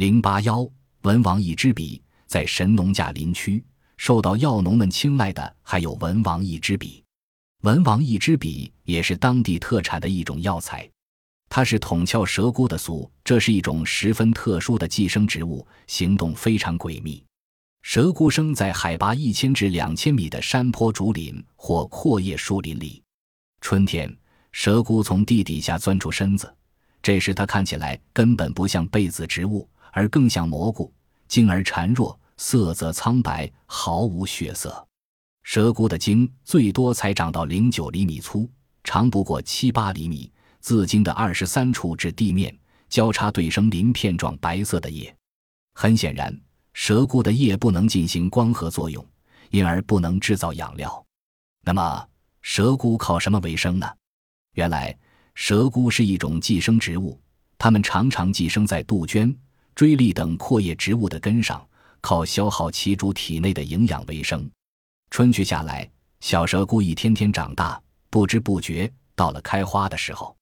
零八幺文王一支笔，在神农架林区受到药农们青睐的还有文王一支笔。文王一支笔也是当地特产的一种药材，它是统鞘蛇菇的俗，这是一种十分特殊的寄生植物，行动非常诡秘。蛇菇生在海拔一千至两千米的山坡竹林或阔叶树林里。春天，蛇菇从地底下钻出身子，这时它看起来根本不像被子植物，而更像蘑菇，茎而孱弱，色泽苍白，毫无血色。蛇菇的茎最多才长到零九厘米粗，长不过七八厘米，自茎的二十三处至地面交叉对生鳞片状白色的叶。很显然，蛇菇的叶不能进行光合作用，因而不能制造养料。那么，蛇菇靠什么为生呢？原来，蛇菇是一种寄生植物，它们常常寄生在杜鹃、锥栗等阔叶植物的根上，靠消耗其主体内的营养为生。春去夏来，小蛇菇一天天长大，不知不觉到了开花的时候。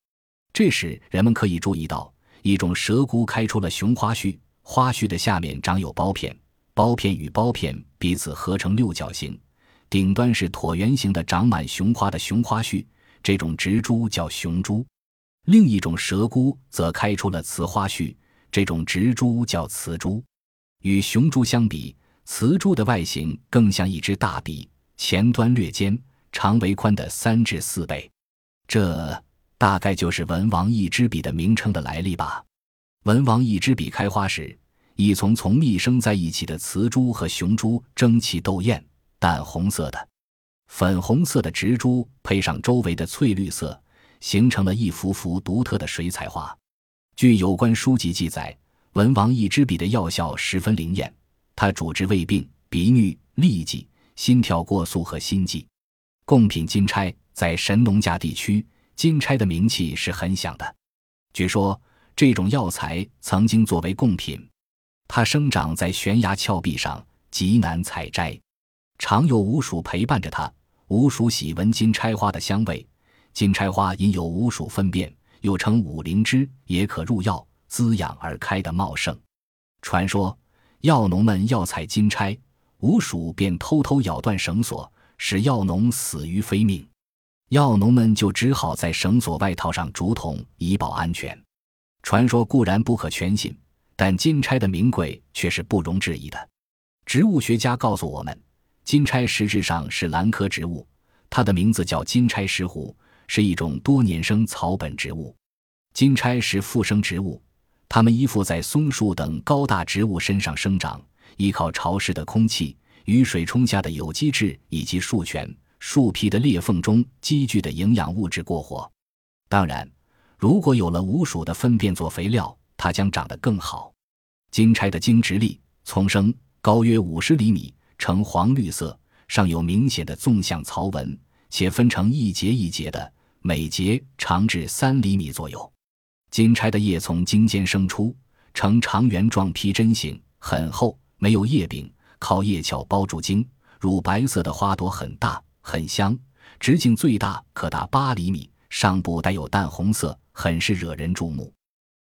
这时，人们可以注意到，一种蛇菇开出了雄花序，花序的下面长有苞片，苞片与苞片彼此合成六角形。顶端是椭圆形的，长满雄花的雄花序，这种植株叫雄株。另一种蛇菇则开出了雌花序，这种植株叫雌株。与雄株相比，雌株的外形更像一支大笔，前端略尖，长为宽的三至四倍。这大概就是文王一支笔的名称的来历吧。文王一支笔开花时，一丛丛密生在一起的雌株和雄株争奇斗艳。淡红色的、粉红色的植株配上周围的翠绿色，形成了一幅幅独特的水彩画。据有关书籍记载，文王一支笔的药效十分灵验，它主治胃病、鼻衄、痢疾、心跳过速和心悸。贡品金钗在神农架地区，金钗的名气是很响的。据说这种药材曾经作为贡品，它生长在悬崖峭壁上，极难采摘。常有鼯鼠陪伴着它，鼯鼠喜闻金钗花的香味。金钗花因有鼯鼠粪便，又称五灵芝，也可入药滋养而开的茂盛。传说药农们要采金钗，鼯鼠便偷偷咬断绳索，使药农死于非命。药农们就只好在绳索外套上竹筒，以保安全。传说固然不可全信，但金钗的名贵却是不容置疑的。植物学家告诉我们。金钗实质上是兰科植物，它的名字叫金钗石斛，是一种多年生草本植物。金钗是附生植物，它们依附在松树等高大植物身上生长，依靠潮湿的空气、雨水冲下的有机质以及树权、树皮的裂缝中积聚的营养物质过活。当然，如果有了鼯鼠的粪便做肥料，它将长得更好。金钗的茎直立，丛生，高约五十厘米。呈黄绿色，上有明显的纵向槽纹，且分成一节一节的，每节长至三厘米左右。金钗的叶从茎尖生出，呈长圆状披针形，很厚，没有叶柄，靠叶鞘包住茎。乳白色的花朵很大，很香，直径最大可达八厘米，上部带有淡红色，很是惹人注目。